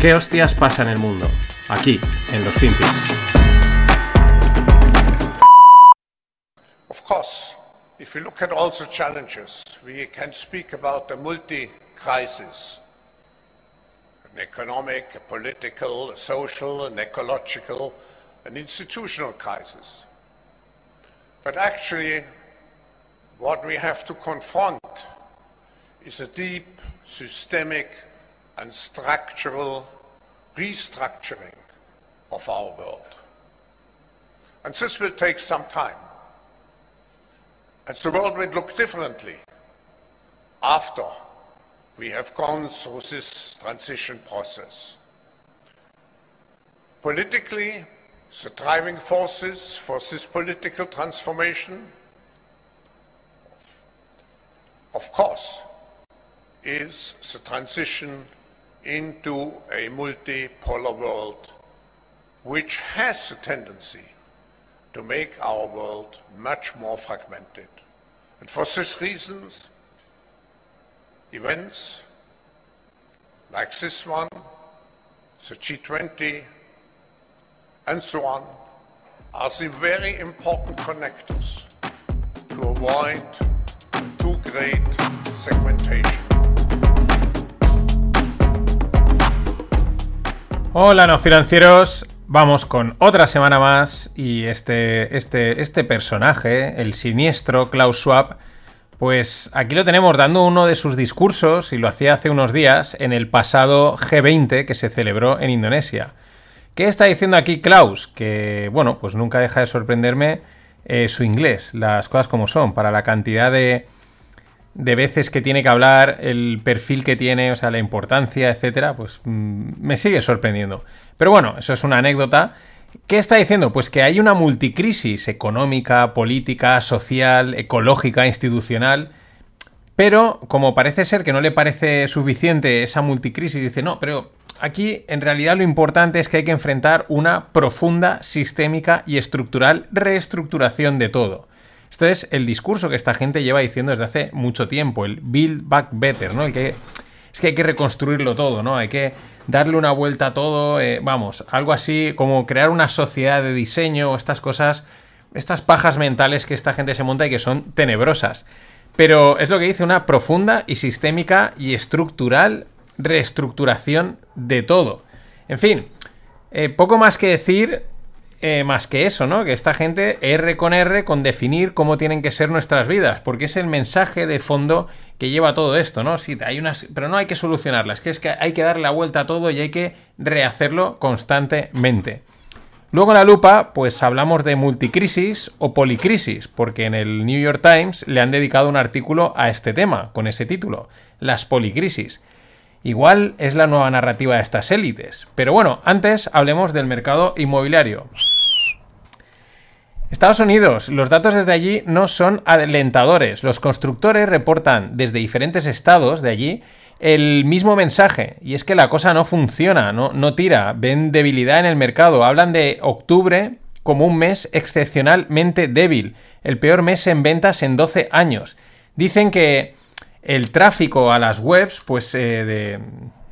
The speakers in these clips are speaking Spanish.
¿Qué hostias pasa en el mundo? Aquí, en los Finpics. Of course, if you look at all the challenges, we can speak about a multi-crisis. An economic, a political, a social, an ecological, an institutional crisis. But actually, what we have to confront is a deep, systemic, and structural restructuring of our world. And this will take some time. And the world will look differently after we have gone through this transition process. Politically, the driving forces for this political transformation, of course, is the transition into a multipolar world which has a tendency to make our world much more fragmented. And for these reasons, events like this one, the G20, and so on, are the very important connectors to avoid too great segmentation. Hola, no financieros. Vamos con otra semana más y este, este, este personaje, el siniestro Klaus Schwab, pues aquí lo tenemos dando uno de sus discursos y lo hacía hace unos días en el pasado G20 que se celebró en Indonesia. ¿Qué está diciendo aquí Klaus? Que, bueno, pues nunca deja de sorprenderme eh, su inglés, las cosas como son, para la cantidad de, de veces que tiene que hablar, el perfil que tiene, o sea, la importancia, etcétera, pues mm, me sigue sorprendiendo. Pero bueno, eso es una anécdota. ¿Qué está diciendo? Pues que hay una multicrisis económica, política, social, ecológica, institucional. Pero como parece ser que no le parece suficiente esa multicrisis, dice, no, pero aquí en realidad lo importante es que hay que enfrentar una profunda, sistémica y estructural reestructuración de todo. Esto es el discurso que esta gente lleva diciendo desde hace mucho tiempo, el Build Back Better, ¿no? Que es que hay que reconstruirlo todo, ¿no? Hay que darle una vuelta a todo, eh, vamos, algo así como crear una sociedad de diseño, estas cosas, estas pajas mentales que esta gente se monta y que son tenebrosas. Pero es lo que dice una profunda y sistémica y estructural reestructuración de todo. En fin, eh, poco más que decir, eh, más que eso, ¿no? Que esta gente R con R con definir cómo tienen que ser nuestras vidas, porque es el mensaje de fondo que lleva todo esto, ¿no? Sí, hay unas, pero no hay que solucionarlas, que es que hay que darle la vuelta a todo y hay que rehacerlo constantemente. Luego en la lupa, pues hablamos de multicrisis o policrisis, porque en el New York Times le han dedicado un artículo a este tema, con ese título, las policrisis. Igual es la nueva narrativa de estas élites. Pero bueno, antes hablemos del mercado inmobiliario. Estados Unidos, los datos desde allí no son alentadores. Los constructores reportan desde diferentes estados de allí el mismo mensaje, y es que la cosa no funciona, no, no tira, ven debilidad en el mercado, hablan de octubre como un mes excepcionalmente débil, el peor mes en ventas en 12 años. Dicen que el tráfico a las webs, pues eh, de,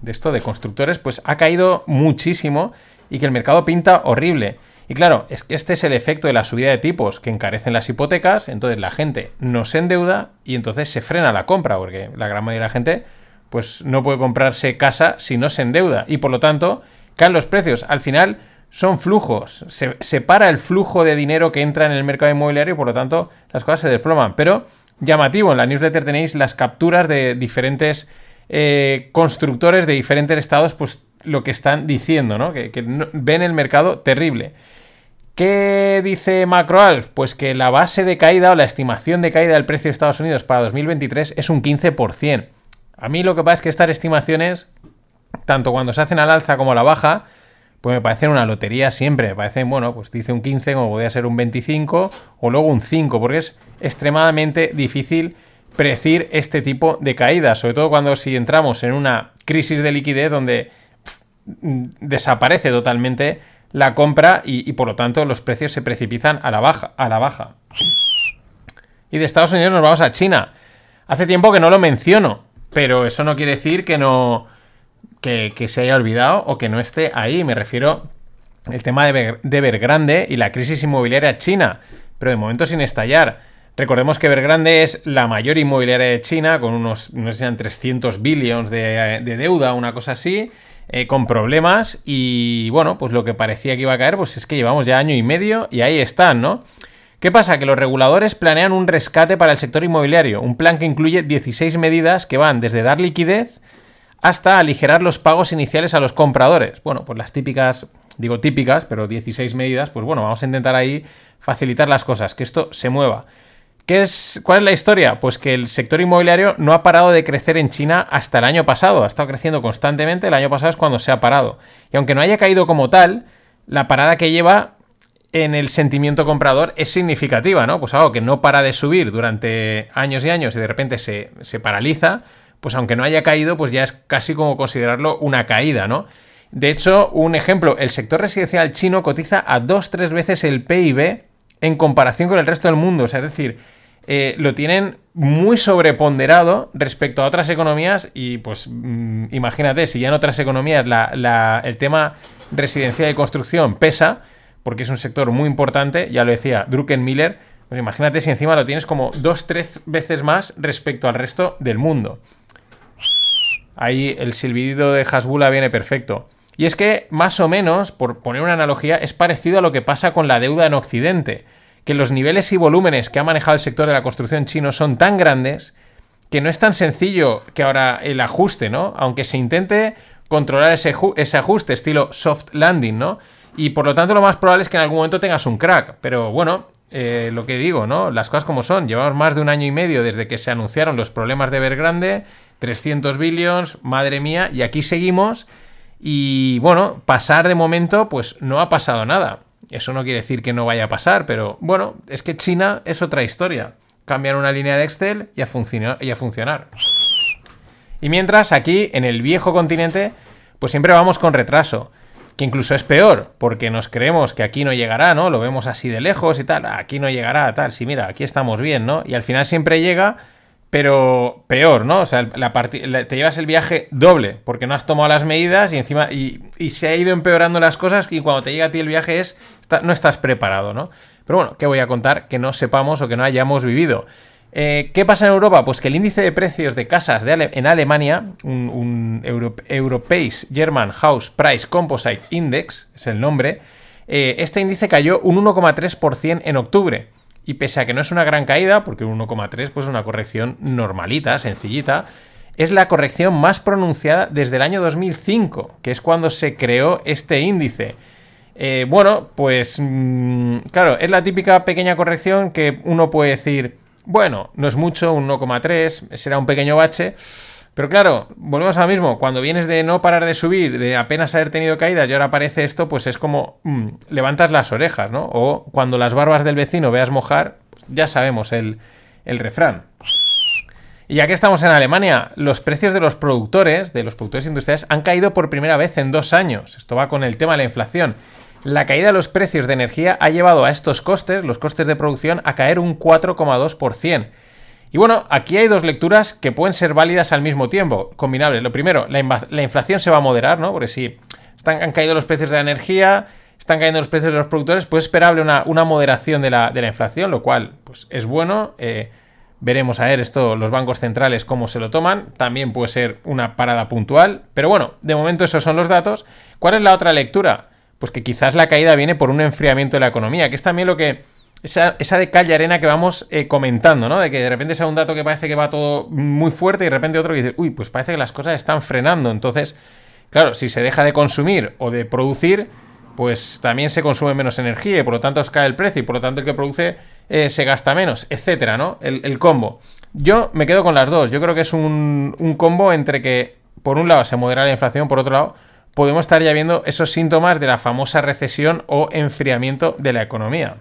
de esto de constructores, pues ha caído muchísimo y que el mercado pinta horrible. Y claro, es que este es el efecto de la subida de tipos que encarecen las hipotecas, entonces la gente no se endeuda y entonces se frena la compra, porque la gran mayoría de la gente pues no puede comprarse casa si no se endeuda y por lo tanto caen los precios. Al final son flujos, se separa el flujo de dinero que entra en el mercado inmobiliario y por lo tanto las cosas se desploman. Pero llamativo, en la newsletter tenéis las capturas de diferentes eh, constructores de diferentes estados, pues lo que están diciendo, ¿no? Que, ven el mercado terrible. ¿Qué dice MacroAlf? Pues que la base de caída o la estimación de caída del precio de Estados Unidos para 2023 es un 15%. A mí lo que pasa es que estas estimaciones, tanto cuando se hacen al alza como a la baja, pues me parecen una lotería siempre. Me parecen, bueno, pues dice un 15 como podría ser un 25 o luego un 5, porque es extremadamente difícil predecir este tipo de caídas, sobre todo cuando si entramos en una crisis de liquidez donde desaparece totalmente la compra y, por lo tanto los precios se precipitan a la baja, a la baja. Y de Estados Unidos nos vamos a China. Hace tiempo que no lo menciono, pero eso no quiere decir que no que, se haya olvidado o que no esté ahí. Me refiero al tema de, de Evergrande y la crisis inmobiliaria china, pero de momento sin estallar. Recordemos que Evergrande es la mayor inmobiliaria de China, con unos, no sé 300 billones de, deuda, una cosa así, eh, con problemas. Y bueno, pues lo que parecía que iba a caer, pues es que llevamos ya año y medio y ahí están, ¿no? ¿Qué pasa? Que los reguladores planean un rescate para el sector inmobiliario, un plan que incluye 16 medidas que van desde dar liquidez hasta aligerar los pagos iniciales a los compradores. Bueno, pues las típicas, digo típicas, pero 16 medidas, pues bueno, vamos a intentar ahí facilitar las cosas, que esto se mueva. Es, ¿Cuál es la historia? Pues que el sector inmobiliario no ha parado de crecer en China hasta el año pasado, ha estado creciendo constantemente, el año pasado es cuando se ha parado. Y aunque no haya caído como tal, la parada que lleva en el sentimiento comprador es significativa, ¿no? Pues algo que no para de subir durante años y años y de repente se, se paraliza, pues aunque no haya caído, pues ya es casi como considerarlo una caída, ¿no? De hecho, un ejemplo, el sector residencial chino cotiza a dos, tres veces el PIB en comparación con el resto del mundo. Es decir, eh, lo tienen muy sobreponderado respecto a otras economías y pues mm, imagínate, si ya en otras economías el tema residencial y construcción pesa, porque es un sector muy importante, ya lo decía Druckenmiller, pues imagínate si encima lo tienes como dos, tres veces más respecto al resto del mundo. Ahí el silbido de Hasbula viene perfecto. Y es que, más o menos, por poner una analogía, es parecido a lo que pasa con la deuda en Occidente, que los niveles y volúmenes que ha manejado el sector de la construcción chino son tan grandes que no es tan sencillo que ahora el ajuste, ¿no? Aunque se intente controlar ese, ajuste estilo soft landing, ¿no? Y por lo tanto lo más probable es que en algún momento tengas un crack. Pero bueno, eh, lo que digo, ¿no? Las cosas como son. Llevamos más de un año y medio desde que se anunciaron los problemas de Evergrande, 300 billions, madre mía, y aquí seguimos y bueno, pasar de momento, pues no ha pasado nada. Eso no quiere decir que no vaya a pasar, pero bueno, es que China es otra historia. Cambiar una línea de Excel y a, funcionar, y. Y mientras aquí, en el viejo continente, pues siempre vamos con retraso. Que incluso es peor, porque nos creemos que aquí no llegará, ¿no? Lo vemos así de lejos y tal. Aquí no llegará, tal. Sí, mira, aquí estamos bien, ¿no? Y al final siempre llega pero peor, ¿no? O sea, te llevas el viaje doble, porque no has tomado las medidas y encima. Y, se ha ido empeorando las cosas y cuando te llega a ti el viaje es. No estás preparado, ¿no? Pero bueno, ¿qué voy a contar que no sepamos o que no hayamos vivido? Eh, ¿Qué pasa en Europa? Pues que el índice de precios de casas en Alemania, un, European German House Price Composite Index, es el nombre, eh, este índice cayó un 1,3% en octubre. Y pese a que no es una gran caída, porque un 1,3 pues es una corrección normalita, sencillita, es la corrección más pronunciada desde el año 2005, que es cuando se creó este índice. Eh, bueno, pues mm, claro, es la típica pequeña corrección que uno puede decir, bueno, no es mucho, un 1,3, será un pequeño bache, pero claro, volvemos a lo mismo. Cuando vienes de no parar de subir, de apenas haber tenido caídas y ahora aparece esto, pues es como mm, levantas las orejas, ¿no? O cuando las barbas del vecino veas mojar, pues ya sabemos el, el refrán. Y ya que estamos en Alemania, los precios de los productores, de los productores industriales, han caído por primera vez en dos años. Esto va con el tema de la inflación. La caída de los precios de energía ha llevado a estos costes, los costes de producción, a caer un 4,2%. Y bueno, aquí hay dos lecturas que pueden ser válidas al mismo tiempo, combinables. Lo primero, la, inflación se va a moderar, ¿no? Porque si están, han caído los precios de la energía, están cayendo los precios de los productores, pues es esperable una, moderación de la, inflación, lo cual pues, es bueno. Eh, veremos a ver esto, los bancos centrales, cómo se lo toman. También puede ser una parada puntual. Pero bueno, de momento esos son los datos. ¿Cuál es la otra lectura? Pues que quizás la caída viene por un enfriamiento de la economía, que es también lo que esa, de calle arena que vamos eh, comentando, ¿no? De que de repente sea un dato que parece que va todo muy fuerte y de repente otro que dice, uy, pues parece que las cosas están frenando. Entonces, claro, si se deja de consumir o de producir, pues también se consume menos energía y por lo tanto os cae el precio y por lo tanto el que produce eh, se gasta menos, etcétera, ¿no? El, combo. Yo me quedo con las dos. Yo creo que es un, un combo entre que, por un lado, se modera la inflación, por otro lado, podemos estar ya viendo esos síntomas de la famosa recesión o enfriamiento de la economía.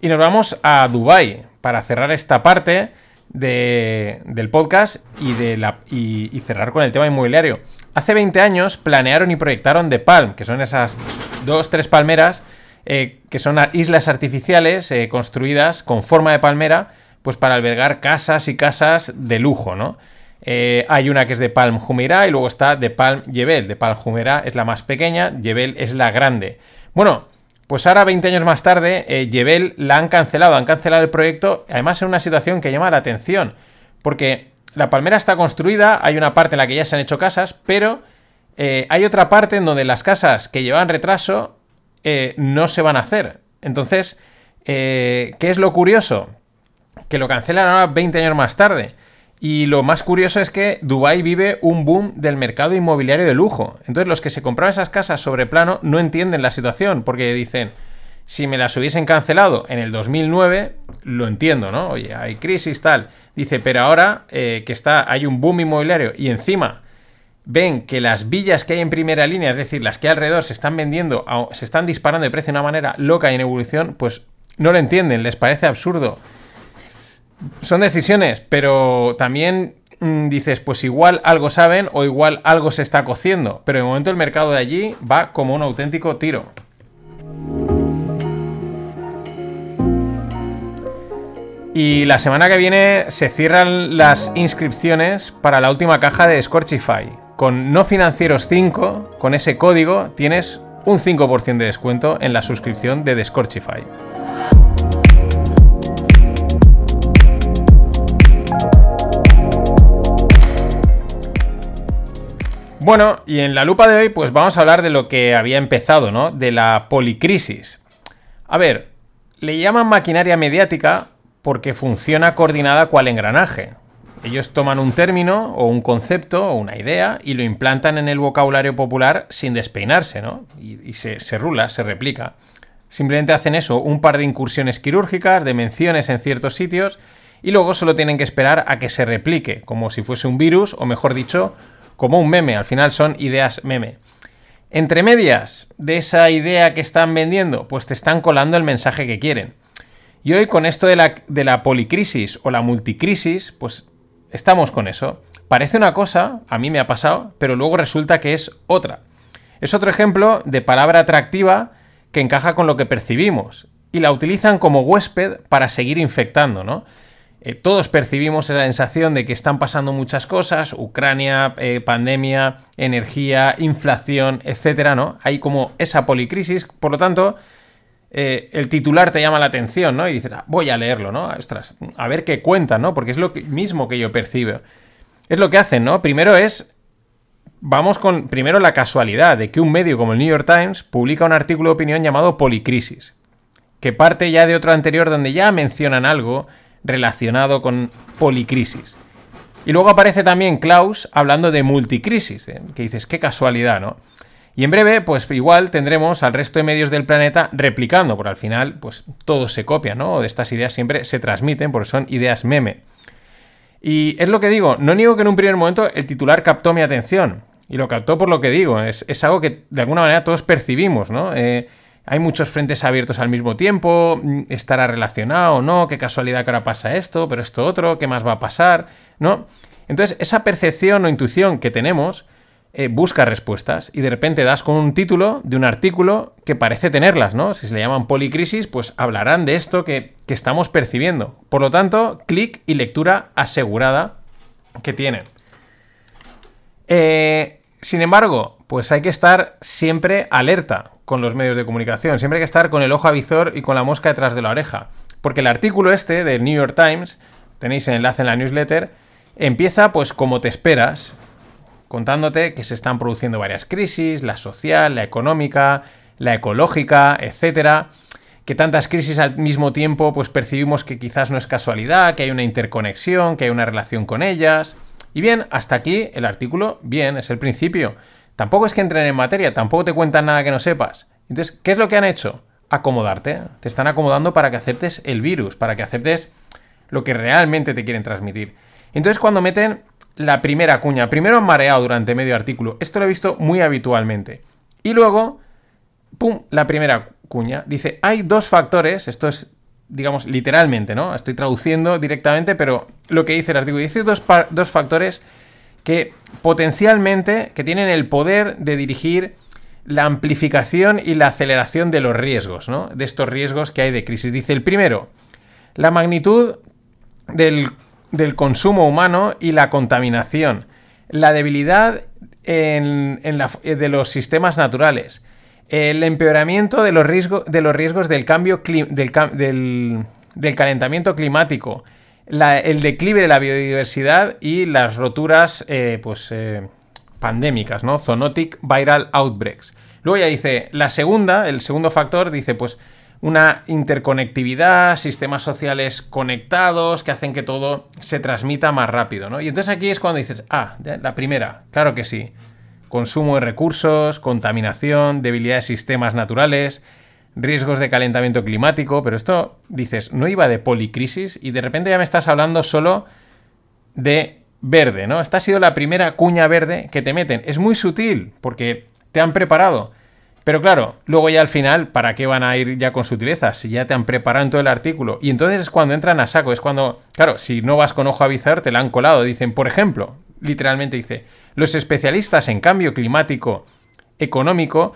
Y nos vamos a Dubai para cerrar esta parte del podcast y, de la, y, cerrar con el tema inmobiliario. Hace 20 años planearon y proyectaron The Palm, que son esas dos, tres palmeras eh, que son islas artificiales eh, construidas con forma de palmera, pues para albergar casas y casas de lujo, ¿no? Eh, hay una que es de Palm Jumeirah y luego está de Palm Yebel. De Palm Jumeirah es la más pequeña, Yebel es la grande. Bueno, pues ahora, 20 años más tarde, eh, Yebel la han cancelado, han cancelado el proyecto, además en una situación que llama la atención, porque la palmera está construida, hay una parte en la que ya se han hecho casas, pero eh, hay otra parte en donde las casas que llevan retraso eh, no se van a hacer. Entonces, ¿qué es lo curioso? Que lo cancelan ahora 20 años más tarde. Y lo más curioso es que Dubai vive un boom del mercado inmobiliario de lujo. Entonces los que se compraron esas casas sobre plano no entienden la situación porque dicen, si me las hubiesen cancelado en el 2009, lo entiendo, ¿no? Oye, hay crisis tal. Dice, pero ahora eh, que está, hay un boom inmobiliario y encima ven que las villas que hay en primera línea, es decir, las que alrededor se están vendiendo, se están disparando de precio de una manera loca y en evolución, pues no lo entienden, les parece absurdo son decisiones, pero también mm, dices, pues igual algo saben o igual algo se está cociendo. Pero de momento el mercado de allí va como un auténtico tiro. Y la semana que viene se cierran las inscripciones para la última caja de Scorchify. Con no financieros 5, con ese código, tienes un 5% de descuento en la suscripción de Scorchify. Bueno, y en la lupa de hoy, pues vamos a hablar de lo que había empezado, ¿no? De la policrisis. A ver, le llaman maquinaria mediática porque funciona coordinada cual engranaje. Ellos toman un término o un concepto o una idea y lo implantan en el vocabulario popular sin despeinarse, ¿no? Y, se, se rula, se replica. Simplemente hacen eso, un par de incursiones quirúrgicas, de menciones en ciertos sitios, y luego solo tienen que esperar a que se replique, como si fuese un virus, o mejor dicho, como un meme, al final son ideas meme. Entre medias de esa idea que están vendiendo, pues te están colando el mensaje que quieren. Y hoy con esto de la, de la policrisis o la multicrisis, pues estamos con eso. Parece una cosa, a mí me ha pasado, pero luego resulta que es otra. Es otro ejemplo de palabra atractiva que encaja con lo que percibimos y la utilizan como huésped para seguir infectando, ¿no? Eh, todos percibimos esa sensación de que están pasando muchas cosas, Ucrania, eh, pandemia, energía, inflación, etcétera, ¿no? Hay como esa policrisis, por lo tanto, eh, el titular te llama la atención, ¿no? Y dices, ah, voy a leerlo, ¿no? Ostras, a ver qué cuenta, ¿no? Porque es lo mismo que yo percibo. Es lo que hacen, ¿no? Primero es vamos con primero la casualidad de que un medio como el New York Times publica un artículo de opinión llamado Policrisis, que parte ya de otro anterior donde ya mencionan algo relacionado con policrisis. Y luego aparece también Klaus hablando de multicrisis, que dices, qué casualidad, ¿no? Y en breve, pues igual tendremos al resto de medios del planeta replicando, porque al final, pues todo se copia, ¿no? De estas ideas siempre se transmiten, porque son ideas meme. Y es lo que digo, no niego que en un primer momento el titular captó mi atención. Y lo captó por lo que digo, es, algo que de alguna manera todos percibimos, ¿no? Eh, hay muchos frentes abiertos al mismo tiempo, mm, estará relacionado o no, qué casualidad que ahora pasa esto, pero esto otro, qué más va a pasar, ¿no? Entonces, esa percepción o intuición que tenemos eh, busca respuestas y de repente das con un título de un artículo que parece tenerlas, ¿no? Si se le llaman policrisis, pues hablarán de esto que, que estamos percibiendo. Por lo tanto, clic y lectura asegurada que tienen. Eh, sin embargo, pues hay que estar siempre alerta con los medios de comunicación. Siempre hay que estar con el ojo avizor y con la mosca detrás de la oreja. Porque el artículo este de New York Times, tenéis el enlace en la newsletter, empieza pues como te esperas, contándote que se están produciendo varias crisis, la social, la económica, la ecológica, etcétera, que tantas crisis al mismo tiempo pues percibimos que quizás no es casualidad, que hay una interconexión, que hay una relación con ellas. Y bien, hasta aquí el artículo, bien, es el principio. Tampoco es que entren en materia, tampoco te cuentan nada que no sepas. Entonces, ¿qué es lo que han hecho? Acomodarte. Te están acomodando para que aceptes el virus, para que aceptes lo que realmente te quieren transmitir. Entonces, cuando meten la primera cuña, primero han mareado durante medio artículo, esto lo he visto muy habitualmente. Y luego, ¡pum!, la primera cuña. Dice, hay dos factores, esto es, digamos, literalmente, ¿no? Estoy traduciendo directamente, pero lo que dice el artículo, dice dos, dos factores que potencialmente que tienen el poder de dirigir la amplificación y la aceleración de los riesgos, ¿no? De estos riesgos que hay de crisis. Dice el primero, la magnitud del del consumo humano y la contaminación, la debilidad de los sistemas naturales, el empeoramiento de los, de los riesgos del cambio del, calentamiento climático, el declive de la biodiversidad y las roturas eh, pues, eh, pandémicas, ¿no? Zoonotic Viral Outbreaks. Luego ya dice, la segunda, el segundo factor, dice, pues una interconectividad, sistemas sociales conectados que hacen que todo se transmita más rápido, ¿no? Y entonces aquí es cuando dices, ah, la primera, claro que sí. Consumo de recursos, contaminación, debilidad de sistemas naturales, riesgos de calentamiento climático, pero esto, dices, no iba de policrisis y de repente ya me estás hablando solo de verde, ¿no? Esta ha sido la primera cuña verde que te meten. Es muy sutil porque te han preparado pero claro, luego ya al final, ¿para qué van a ir ya con sutileza? Si ya te han preparado en todo el artículo. Y entonces es cuando entran a saco, es cuando, claro, si no vas con ojo a bizar, te la han colado. Dicen, por ejemplo, literalmente dice, los especialistas en cambio climático económico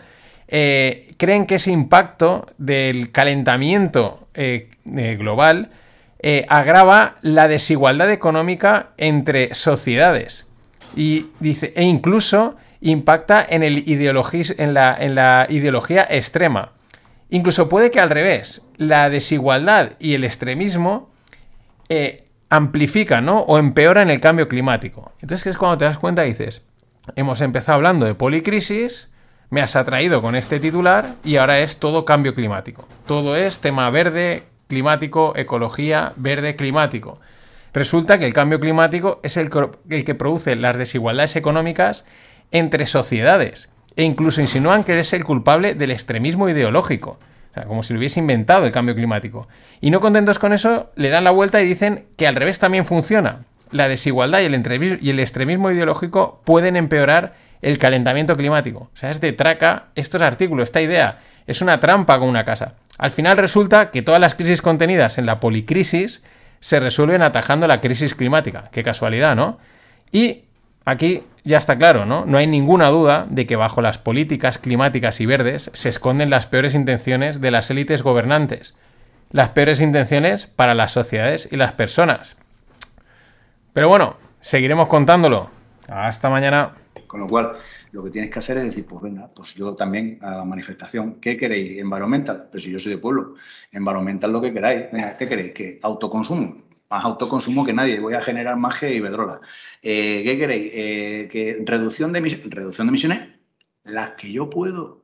eh, creen que ese impacto del calentamiento eh, eh, global agrava la desigualdad económica entre sociedades. Y dice, e incluso impacta en, el en, la, en la ideología extrema. Incluso puede que al revés, la desigualdad y el extremismo eh, amplifican ¿no? o empeoran el cambio climático. Entonces es cuando te das cuenta dices, hemos empezado hablando de policrisis, me has atraído con este titular y ahora es todo cambio climático. Todo es tema verde, climático, ecología, verde, climático. Resulta que el cambio climático es el, que produce las desigualdades económicas entre sociedades e incluso insinúan que es el culpable del extremismo ideológico. O sea, como si lo hubiese inventado el cambio climático. Y no contentos con eso, le dan la vuelta y dicen que al revés también funciona. La desigualdad y el extremismo ideológico pueden empeorar el calentamiento climático. O sea, es de traca estos artículos, esta idea. Es una trampa con una casa. Al final resulta que todas las crisis contenidas en la policrisis se resuelven atajando la crisis climática. Qué casualidad, ¿no? Y aquí ya está claro, ¿no? No hay ninguna duda de que bajo las políticas climáticas y verdes se esconden las peores intenciones de las élites gobernantes. Las peores intenciones para las sociedades y las personas. Pero bueno, seguiremos contándolo. Hasta mañana. Con lo cual, lo que tienes que hacer es decir, pues venga, pues yo también a la manifestación. ¿Qué queréis? Environmental. Pero si yo soy de pueblo. Environmental lo que queráis. ¿qué queréis? Que autoconsumo más autoconsumo que nadie, voy a generar más que Iberdrola. Eh, ¿Qué queréis? Eh, que reducción de, reducción de emisiones, las que yo puedo